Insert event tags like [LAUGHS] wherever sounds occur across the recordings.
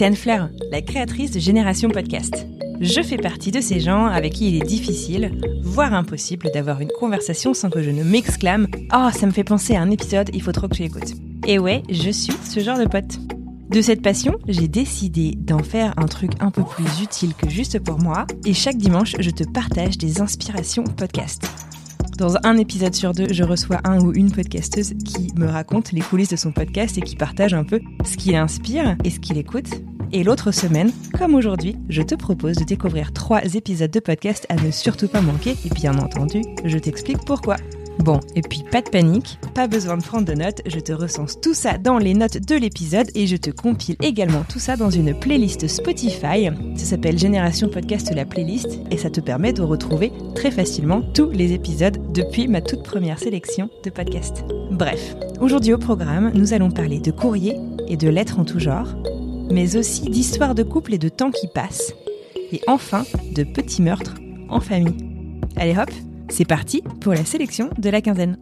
C'est Anne Fleur, la créatrice de Génération Podcast. Je fais partie de ces gens avec qui il est difficile, voire impossible, d'avoir une conversation sans que je ne m'exclame « Oh, ça me fait penser à un épisode, il faut trop que tu écoutes ». Et ouais, je suis ce genre de pote. De cette passion, j'ai décidé d'en faire un truc un peu plus utile que juste pour moi, et chaque dimanche, je te partage des inspirations podcast. Dans un épisode sur deux, je reçois un ou une podcasteuse qui me raconte les coulisses de son podcast et qui partage un peu ce qui l'inspire et ce qu'il écoute. Et l'autre semaine, comme aujourd'hui, je te propose de découvrir trois épisodes de podcast à ne surtout pas manquer. Et bien entendu, je t'explique pourquoi. Bon, et puis pas de panique, pas besoin de prendre de notes, je te recense tout ça dans les notes de l'épisode et je te compile également tout ça dans une playlist Spotify. Ça s'appelle Génération Podcast la playlist et ça te permet de retrouver très facilement tous les épisodes depuis ma toute première sélection de podcasts. Bref, aujourd'hui au programme, nous allons parler de courrier et de lettres en tout genre, mais aussi d'histoires de couple et de temps qui passe, et enfin de petits meurtres en famille. Allez hop, c'est parti pour la sélection de la quinzaine.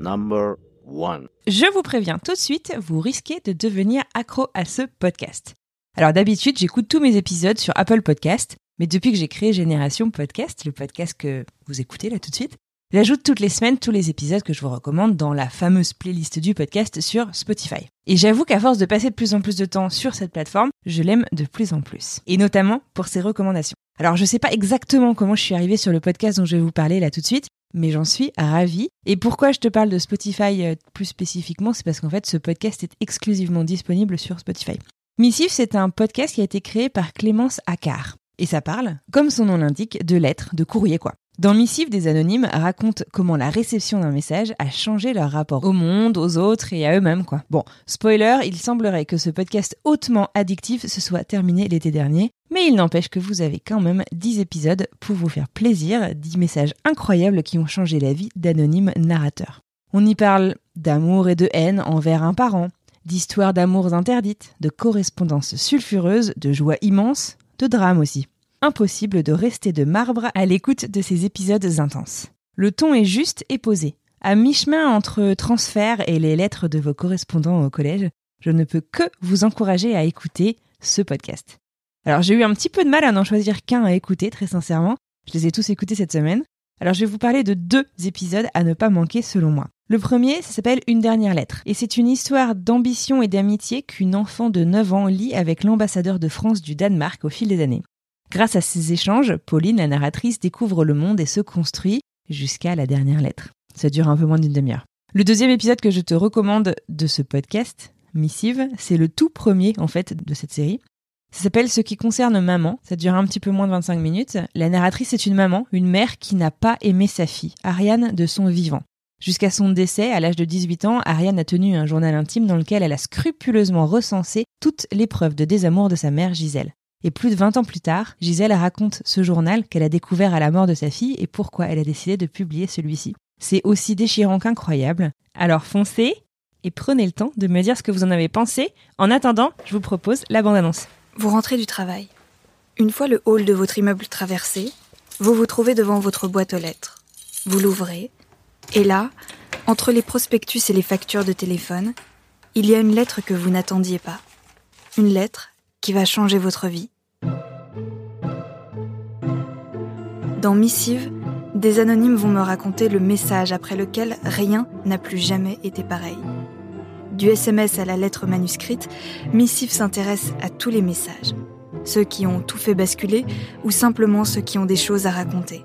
Number one. Je vous préviens tout de suite, vous risquez de devenir accro à ce podcast. Alors d'habitude, j'écoute tous mes épisodes sur Apple Podcast, mais depuis que j'ai créé Génération Podcast, le podcast que vous écoutez là tout de suite, J'ajoute toutes les semaines tous les épisodes que je vous recommande dans la fameuse playlist du podcast sur Spotify. Et j'avoue qu'à force de passer de plus en plus de temps sur cette plateforme, je l'aime de plus en plus. Et notamment pour ses recommandations. Alors je sais pas exactement comment je suis arrivée sur le podcast dont je vais vous parler là tout de suite, mais j'en suis ravie. Et pourquoi je te parle de Spotify euh, plus spécifiquement, c'est parce qu'en fait ce podcast est exclusivement disponible sur Spotify. Missive, c'est un podcast qui a été créé par Clémence Accard. Et ça parle, comme son nom l'indique, de lettres, de courrier quoi. Dans Missive, des anonymes racontent comment la réception d'un message a changé leur rapport au monde, aux autres et à eux-mêmes, quoi. Bon, spoiler, il semblerait que ce podcast hautement addictif se soit terminé l'été dernier, mais il n'empêche que vous avez quand même 10 épisodes pour vous faire plaisir, 10 messages incroyables qui ont changé la vie d'anonymes narrateurs. On y parle d'amour et de haine envers un parent, d'histoires d'amours interdites, de correspondances sulfureuses, de joie immense, de drame aussi impossible de rester de marbre à l'écoute de ces épisodes intenses. Le ton est juste et posé. À mi-chemin entre transfert et les lettres de vos correspondants au collège, je ne peux que vous encourager à écouter ce podcast. Alors j'ai eu un petit peu de mal à n'en choisir qu'un à écouter, très sincèrement. Je les ai tous écoutés cette semaine. Alors je vais vous parler de deux épisodes à ne pas manquer selon moi. Le premier, ça s'appelle Une dernière lettre. Et c'est une histoire d'ambition et d'amitié qu'une enfant de 9 ans lit avec l'ambassadeur de France du Danemark au fil des années. Grâce à ces échanges, Pauline, la narratrice, découvre le monde et se construit jusqu'à la dernière lettre. Ça dure un peu moins d'une demi-heure. Le deuxième épisode que je te recommande de ce podcast, Missive, c'est le tout premier en fait de cette série. Ça s'appelle Ce qui concerne maman. Ça dure un petit peu moins de 25 minutes. La narratrice est une maman, une mère qui n'a pas aimé sa fille, Ariane, de son vivant. Jusqu'à son décès, à l'âge de 18 ans, Ariane a tenu un journal intime dans lequel elle a scrupuleusement recensé toutes les preuves de désamour de sa mère Gisèle. Et plus de 20 ans plus tard, Gisèle raconte ce journal qu'elle a découvert à la mort de sa fille et pourquoi elle a décidé de publier celui-ci. C'est aussi déchirant qu'incroyable. Alors foncez et prenez le temps de me dire ce que vous en avez pensé. En attendant, je vous propose la bande-annonce. Vous rentrez du travail. Une fois le hall de votre immeuble traversé, vous vous trouvez devant votre boîte aux lettres. Vous l'ouvrez, et là, entre les prospectus et les factures de téléphone, il y a une lettre que vous n'attendiez pas. Une lettre qui va changer votre vie. Dans Missive, des anonymes vont me raconter le message après lequel rien n'a plus jamais été pareil. Du SMS à la lettre manuscrite, Missive s'intéresse à tous les messages. Ceux qui ont tout fait basculer ou simplement ceux qui ont des choses à raconter.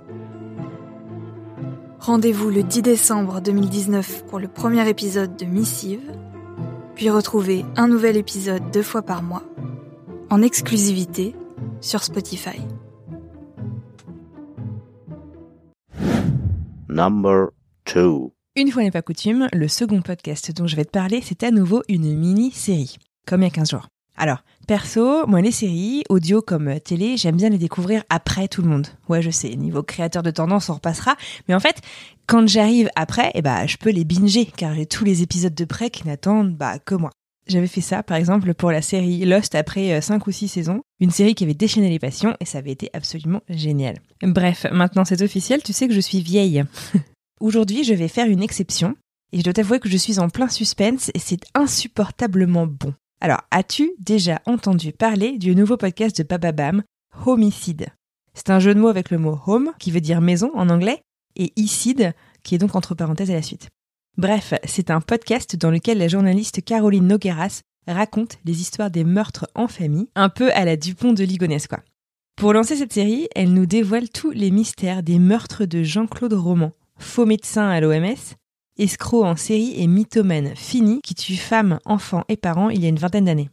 Rendez-vous le 10 décembre 2019 pour le premier épisode de Missive, puis retrouvez un nouvel épisode deux fois par mois, en exclusivité sur Spotify. Number 2. Une fois n'est pas coutume, le second podcast dont je vais te parler, c'est à nouveau une mini-série, comme il y a 15 jours. Alors, perso, moi les séries, audio comme télé, j'aime bien les découvrir après tout le monde. Ouais, je sais, niveau créateur de tendance, on repassera. Mais en fait, quand j'arrive après, eh bah, je peux les binger, car j'ai tous les épisodes de près qui n'attendent bah, que moi. J'avais fait ça, par exemple, pour la série Lost après 5 ou 6 saisons. Une série qui avait déchaîné les passions et ça avait été absolument génial. Bref, maintenant c'est officiel, tu sais que je suis vieille. [LAUGHS] Aujourd'hui, je vais faire une exception. Et je dois t'avouer que je suis en plein suspense et c'est insupportablement bon. Alors, as-tu déjà entendu parler du nouveau podcast de Bababam, Homicide? C'est un jeu de mots avec le mot home, qui veut dire maison en anglais, et icide, qui est donc entre parenthèses à la suite. Bref, c'est un podcast dans lequel la journaliste Caroline Nogueras raconte les histoires des meurtres en famille, un peu à la Dupont de Ligonnès, quoi. Pour lancer cette série, elle nous dévoile tous les mystères des meurtres de Jean-Claude Roman, faux médecin à l'OMS, escroc en série et mythomane fini qui tue femmes, enfants et parents il y a une vingtaine d'années.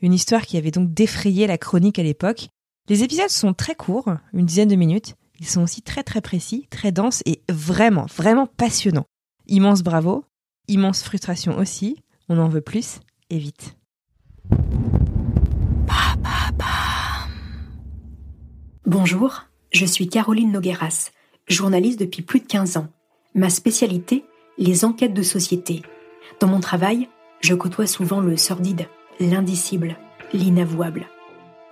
Une histoire qui avait donc défrayé la chronique à l'époque. Les épisodes sont très courts, une dizaine de minutes. Ils sont aussi très très précis, très denses et vraiment, vraiment passionnants. Immense bravo, immense frustration aussi. On en veut plus et vite. Bonjour, je suis Caroline Nogueras, journaliste depuis plus de 15 ans. Ma spécialité, les enquêtes de société. Dans mon travail, je côtoie souvent le sordide, l'indicible, l'inavouable.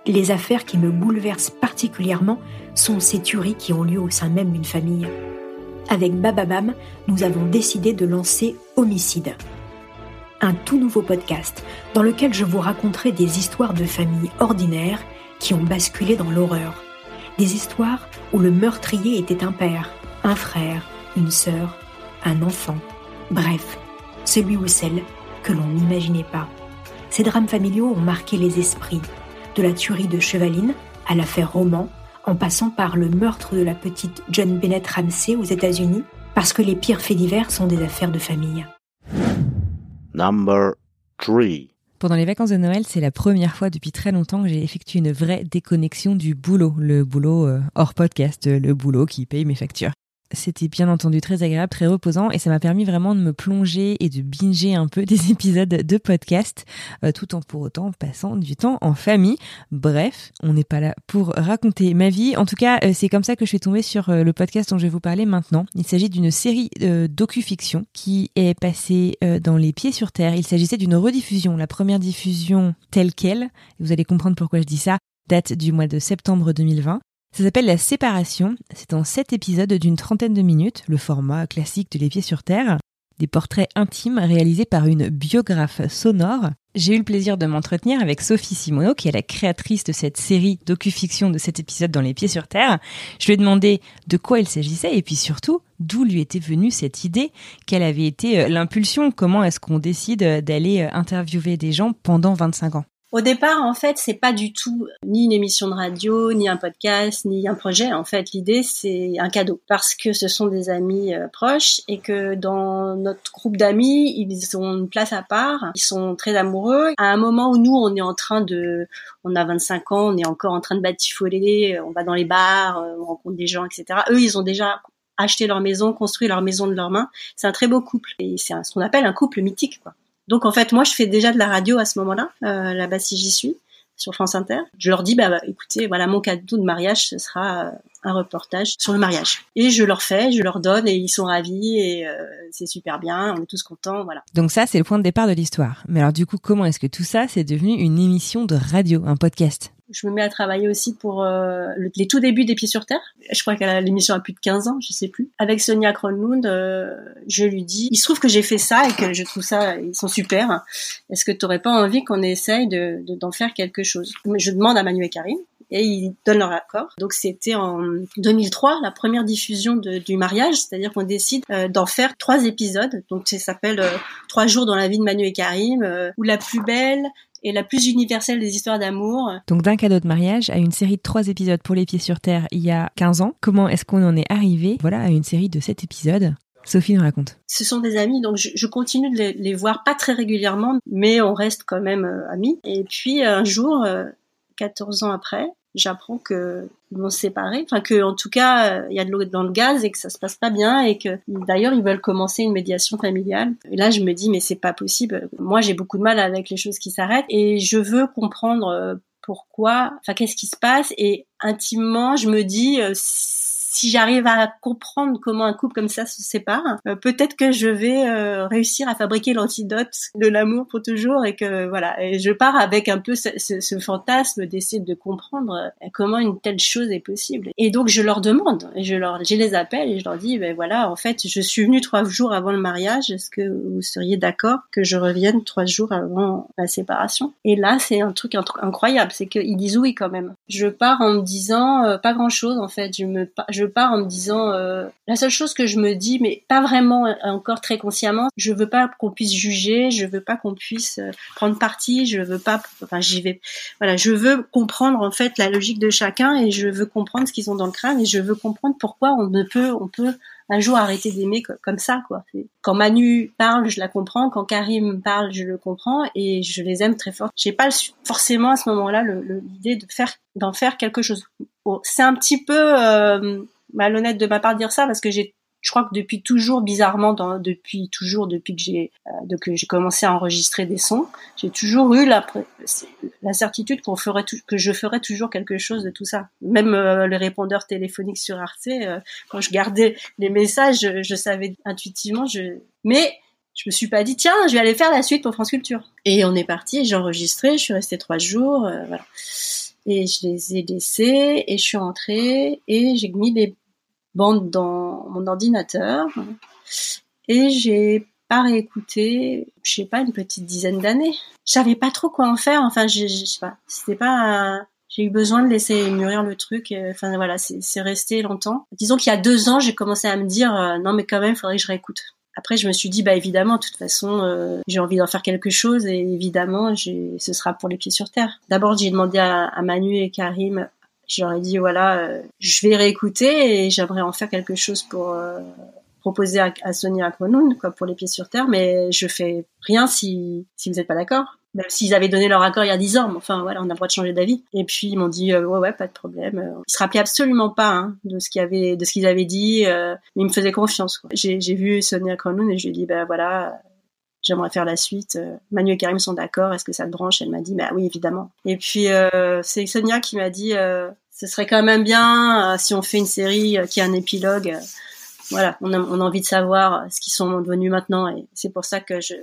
Les affaires qui me bouleversent particulièrement sont ces tueries qui ont lieu au sein même d'une famille. Avec Bababam, nous avons décidé de lancer Homicide, un tout nouveau podcast dans lequel je vous raconterai des histoires de familles ordinaires qui ont basculé dans l'horreur. Des histoires où le meurtrier était un père, un frère, une sœur, un enfant. Bref, celui ou celle que l'on n'imaginait pas. Ces drames familiaux ont marqué les esprits, de la tuerie de Chevaline à l'affaire Roman, en passant par le meurtre de la petite John Bennett Ramsey aux États-Unis, parce que les pires faits divers sont des affaires de famille. Number 3. Pendant les vacances de Noël, c'est la première fois depuis très longtemps que j'ai effectué une vraie déconnexion du boulot, le boulot euh, hors podcast, le boulot qui paye mes factures. C'était bien entendu très agréable, très reposant et ça m'a permis vraiment de me plonger et de binger un peu des [LAUGHS] épisodes de podcast euh, tout en pour autant passant du temps en famille. Bref, on n'est pas là pour raconter ma vie. En tout cas, euh, c'est comme ça que je suis tombée sur euh, le podcast dont je vais vous parler maintenant. Il s'agit d'une série docu-fiction qui est passée dans Les Pieds sur Terre. Il s'agissait d'une rediffusion, la première diffusion telle quelle. Vous allez comprendre pourquoi je dis ça date du mois de septembre 2020. Ça s'appelle La Séparation. C'est en sept épisodes d'une trentaine de minutes, le format classique de Les Pieds sur Terre. Des portraits intimes réalisés par une biographe sonore. J'ai eu le plaisir de m'entretenir avec Sophie Simoneau, qui est la créatrice de cette série docu-fiction de cet épisode dans Les Pieds sur Terre. Je lui ai demandé de quoi il s'agissait et puis surtout d'où lui était venue cette idée, quelle avait été euh, l'impulsion, comment est-ce qu'on décide d'aller euh, interviewer des gens pendant 25 ans? Au départ, en fait, c'est pas du tout ni une émission de radio, ni un podcast, ni un projet. En fait, l'idée, c'est un cadeau parce que ce sont des amis euh, proches et que dans notre groupe d'amis, ils ont une place à part. Ils sont très amoureux. À un moment où nous, on est en train de, on a 25 ans, on est encore en train de batifoler, on va dans les bars, euh, on rencontre des gens, etc. Eux, ils ont déjà acheté leur maison, construit leur maison de leurs mains. C'est un très beau couple et c'est ce qu'on appelle un couple mythique, quoi. Donc en fait, moi, je fais déjà de la radio à ce moment-là, euh, là-bas si j'y suis, sur France Inter. Je leur dis, bah, bah, écoutez, voilà, mon cadeau de mariage, ce sera euh, un reportage sur le mariage. Et je leur fais, je leur donne, et ils sont ravis, et euh, c'est super bien, on est tous contents, voilà. Donc ça, c'est le point de départ de l'histoire. Mais alors du coup, comment est-ce que tout ça, c'est devenu une émission de radio, un podcast? Je me mets à travailler aussi pour euh, les tout débuts des Pieds sur Terre. Je crois qu'elle l'émission a plus de 15 ans, je sais plus. Avec Sonia Kronlund, euh, je lui dis, il se trouve que j'ai fait ça et que je trouve ça, ils sont super. Est-ce que tu n'aurais pas envie qu'on essaye de d'en faire quelque chose? Je demande à Manu et Karim et ils donnent leur accord. Donc c'était en 2003 la première diffusion de, du mariage, c'est-à-dire qu'on décide euh, d'en faire trois épisodes. Donc ça s'appelle Trois jours dans la vie de Manu et Karim, ou la plus belle, et la plus universelle des histoires d'amour. Donc d'un cadeau de mariage à une série de trois épisodes pour les pieds sur terre il y a 15 ans, comment est-ce qu'on en est arrivé voilà, à une série de 7 épisodes? Sophie nous raconte. Ce sont des amis, donc je, je continue de les, les, voir pas très régulièrement, mais on reste quand même euh, amis. Et puis un jour, euh, 14 ans après, j'apprends que ils vont se séparer, enfin que en tout cas il y a de l'eau dans le gaz et que ça se passe pas bien et que d'ailleurs ils veulent commencer une médiation familiale. Et là je me dis mais c'est pas possible. Moi j'ai beaucoup de mal avec les choses qui s'arrêtent et je veux comprendre euh, pourquoi, enfin qu'est-ce qui se passe et intimement je me dis euh, si j'arrive à comprendre comment un couple comme ça se sépare, euh, peut-être que je vais euh, réussir à fabriquer l'antidote de l'amour pour toujours et que voilà. Et je pars avec un peu ce, ce, ce fantasme d'essayer de comprendre euh, comment une telle chose est possible. Et donc je leur demande, je leur, je les appelle et je leur dis, ben voilà, en fait, je suis venue trois jours avant le mariage. Est-ce que vous seriez d'accord que je revienne trois jours avant la séparation? Et là, c'est un truc incroyable, c'est qu'ils disent oui quand même. Je pars en me disant euh, pas grand chose en fait. Je me, je pars en me disant euh, la seule chose que je me dis, mais pas vraiment euh, encore très consciemment, je veux pas qu'on puisse juger, je veux pas qu'on puisse euh, prendre parti, je veux pas, enfin j'y vais, voilà, je veux comprendre en fait la logique de chacun et je veux comprendre ce qu'ils ont dans le crâne et je veux comprendre pourquoi on ne peut, on peut un jour arrêter d'aimer comme ça quoi. Quand Manu parle, je la comprends, quand Karim parle, je le comprends et je les aime très fort. J'ai pas forcément à ce moment-là l'idée de faire d'en faire quelque chose. C'est un petit peu euh, malhonnête de ma part de dire ça parce que j'ai je crois que depuis toujours, bizarrement, dans, depuis toujours, depuis que j'ai euh, j'ai commencé à enregistrer des sons, j'ai toujours eu la, la certitude qu'on ferait que je ferais toujours quelque chose de tout ça. Même euh, les répondeurs téléphoniques sur Arte, euh, quand je gardais les messages, je, savais intuitivement. Je... Mais je me suis pas dit tiens, je vais aller faire la suite pour France Culture. Et on est parti. J'ai enregistré. Je suis restée trois jours. Euh, voilà. Et je les ai laissés et je suis rentrée et j'ai mis des bande dans mon ordinateur et j'ai pas réécouté, je sais pas, une petite dizaine d'années. Je savais pas trop quoi en faire. Enfin, je, sais pas. C'était pas. J'ai eu besoin de laisser mûrir le truc. Enfin voilà, c'est resté longtemps. Disons qu'il y a deux ans, j'ai commencé à me dire euh, non mais quand même, il faudrait que je réécoute. Après, je me suis dit bah évidemment, de toute façon, euh, j'ai envie d'en faire quelque chose et évidemment, ce sera pour les pieds sur terre. D'abord, j'ai demandé à, à Manu et Karim J'aurais dit voilà, euh, je vais réécouter et j'aimerais en faire quelque chose pour euh, proposer à, à Sonia Akmonoun, quoi, pour les pieds sur terre, mais je fais rien si si vous n'êtes pas d'accord. Même s'ils avaient donné leur accord il y a dix ans, mais enfin voilà, on a le droit de changer d'avis. Et puis ils m'ont dit euh, ouais ouais pas de problème. Ils se rappelaient absolument pas hein, de ce qu'ils avaient de ce qu'ils avaient dit, mais ils me faisaient confiance. J'ai vu Sonia Akmonoun et je lui ai dit ben voilà, j'aimerais faire la suite. Manu et Karim sont d'accord, est-ce que ça te branche? Elle m'a dit, bah oui, évidemment. Et puis euh, c'est Sonia qui m'a dit, euh, ce serait quand même bien euh, si on fait une série euh, qui a un épilogue. voilà, on a, on a envie de savoir ce qu'ils sont devenus maintenant, et c'est pour ça que je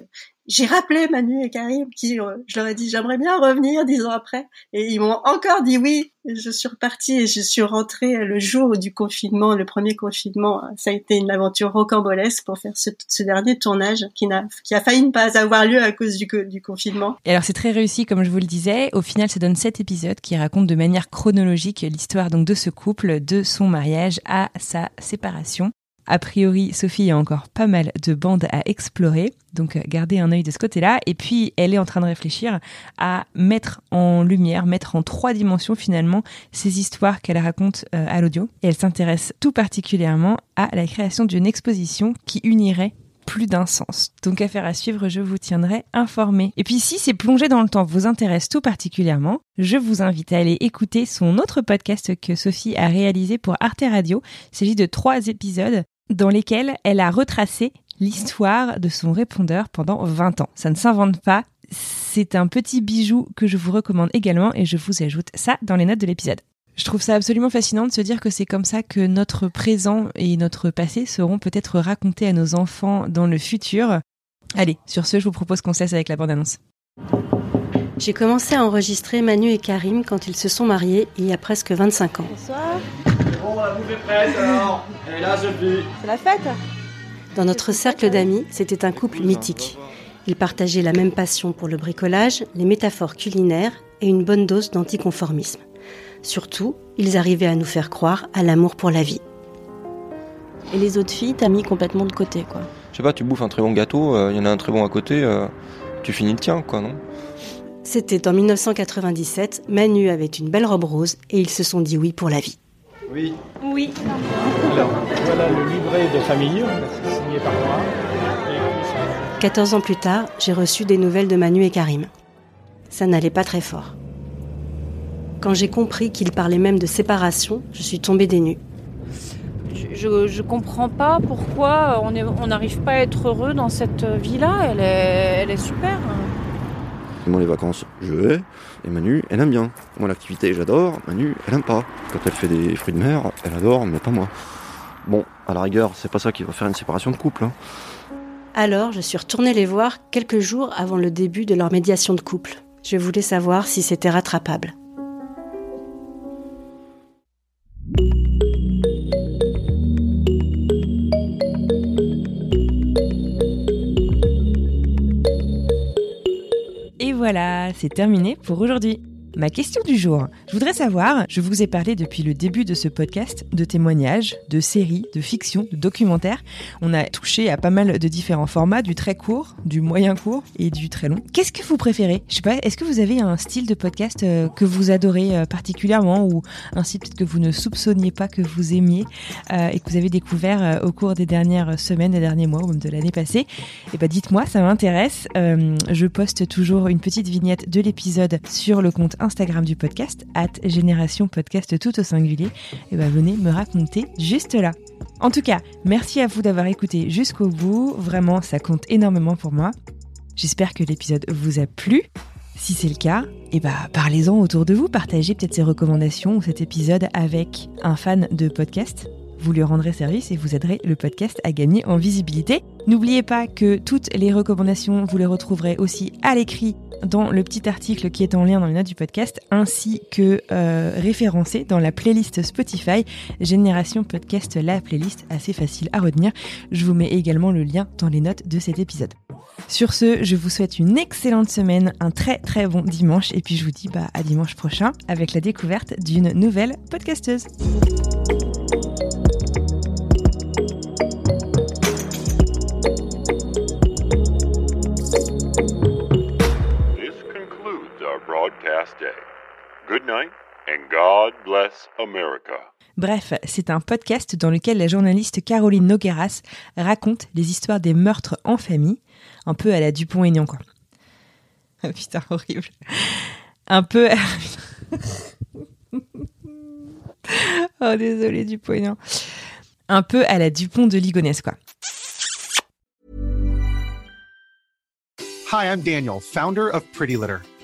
j'ai rappelé Manu et Karim qui, euh, je leur ai dit, j'aimerais bien revenir dix ans après. Et ils m'ont encore dit oui. Je suis repartie et je suis rentrée le jour du confinement, le premier confinement. Ça a été une aventure rocambolesque pour faire ce, dernier tournage qui n'a, qui a failli ne pas avoir lieu à cause du, du confinement. Et alors c'est très réussi, comme je vous le disais. Au final, ça donne sept épisodes qui racontent de manière chronologique l'histoire donc de ce couple, de son mariage à sa séparation. A priori, Sophie a encore pas mal de bandes à explorer, donc euh, gardez un œil de ce côté-là. Et puis, elle est en train de réfléchir à mettre en lumière, mettre en trois dimensions finalement ces histoires qu'elle raconte euh, à l'audio. Et elle s'intéresse tout particulièrement à la création d'une exposition qui unirait plus d'un sens. Donc affaire à suivre, je vous tiendrai informé. Et puis si ces plongées dans le temps vous intéressent tout particulièrement, je vous invite à aller écouter son autre podcast que Sophie a réalisé pour Arte Radio. Il s'agit de trois épisodes dans lesquels elle a retracé l'histoire de son répondeur pendant 20 ans. Ça ne s'invente pas, c'est un petit bijou que je vous recommande également et je vous ajoute ça dans les notes de l'épisode. Je trouve ça absolument fascinant de se dire que c'est comme ça que notre présent et notre passé seront peut-être racontés à nos enfants dans le futur. Allez, sur ce, je vous propose qu'on cesse avec la bande-annonce. J'ai commencé à enregistrer Manu et Karim quand ils se sont mariés il y a presque 25 ans. Bonsoir. Bon, la bouffe est prête alors. Et là, Sophie. C'est la fête Dans notre cercle d'amis, c'était un couple mythique. Ils partageaient la même passion pour le bricolage, les métaphores culinaires et une bonne dose d'anticonformisme. Surtout, ils arrivaient à nous faire croire à l'amour pour la vie. Et les autres filles, t'as mis complètement de côté, quoi. Je sais pas, tu bouffes un très bon gâteau, il euh, y en a un très bon à côté, euh, tu finis le tien, quoi, non? C'était en 1997, Manu avait une belle robe rose et ils se sont dit oui pour la vie. Oui. Oui. Alors, voilà le livret de famille, signé par moi. 14 ans plus tard, j'ai reçu des nouvelles de Manu et Karim. Ça n'allait pas très fort. Quand j'ai compris qu'ils parlaient même de séparation, je suis tombée des nues. Je, je comprends pas pourquoi on n'arrive pas à être heureux dans cette vie-là. Elle est, elle est super. Moi, les vacances, je vais. Et Manu, elle aime bien. Moi, l'activité, j'adore. Manu, elle aime pas. Quand elle fait des fruits de mer, elle adore, mais pas moi. Bon, à la rigueur, c'est pas ça qui va faire une séparation de couple. Hein. Alors, je suis retournée les voir quelques jours avant le début de leur médiation de couple. Je voulais savoir si c'était rattrapable. Voilà, c'est terminé pour aujourd'hui. Ma question du jour. Je voudrais savoir, je vous ai parlé depuis le début de ce podcast de témoignages, de séries, de fiction, de documentaires. On a touché à pas mal de différents formats, du très court, du moyen court et du très long. Qu'est-ce que vous préférez? Je sais pas, est-ce que vous avez un style de podcast euh, que vous adorez euh, particulièrement ou un style que vous ne soupçonniez pas que vous aimiez euh, et que vous avez découvert au cours des dernières semaines, des derniers mois ou même de l'année passée? Eh ben dites-moi, ça m'intéresse. je poste toujours une petite vignette de l'épisode sur le compte Instagram du podcast, at Génération Podcast tout au singulier, et ben venez me raconter juste là. En tout cas, merci à vous d'avoir écouté jusqu'au bout, vraiment ça compte énormément pour moi. J'espère que l'épisode vous a plu. Si c'est le cas, et bah parlez-en autour de vous, partagez peut-être ces recommandations ou cet épisode avec un fan de podcast vous lui rendrez service et vous aiderez le podcast à gagner en visibilité. N'oubliez pas que toutes les recommandations, vous les retrouverez aussi à l'écrit dans le petit article qui est en lien dans les notes du podcast, ainsi que euh, référencé dans la playlist Spotify Génération Podcast, la playlist assez facile à retenir. Je vous mets également le lien dans les notes de cet épisode. Sur ce, je vous souhaite une excellente semaine, un très très bon dimanche, et puis je vous dis bah, à dimanche prochain avec la découverte d'une nouvelle podcasteuse. Good night and God bless America. Bref, c'est un podcast dans lequel la journaliste Caroline Nogueras raconte les histoires des meurtres en famille, un peu à la Dupont-Aignan quoi. [LAUGHS] Ah putain, horrible. Un peu. [LAUGHS] oh désolé Dupont-Aignan. Un peu à la Dupont de Ligonnès quoi. Hi, I'm Daniel, founder of Pretty Litter.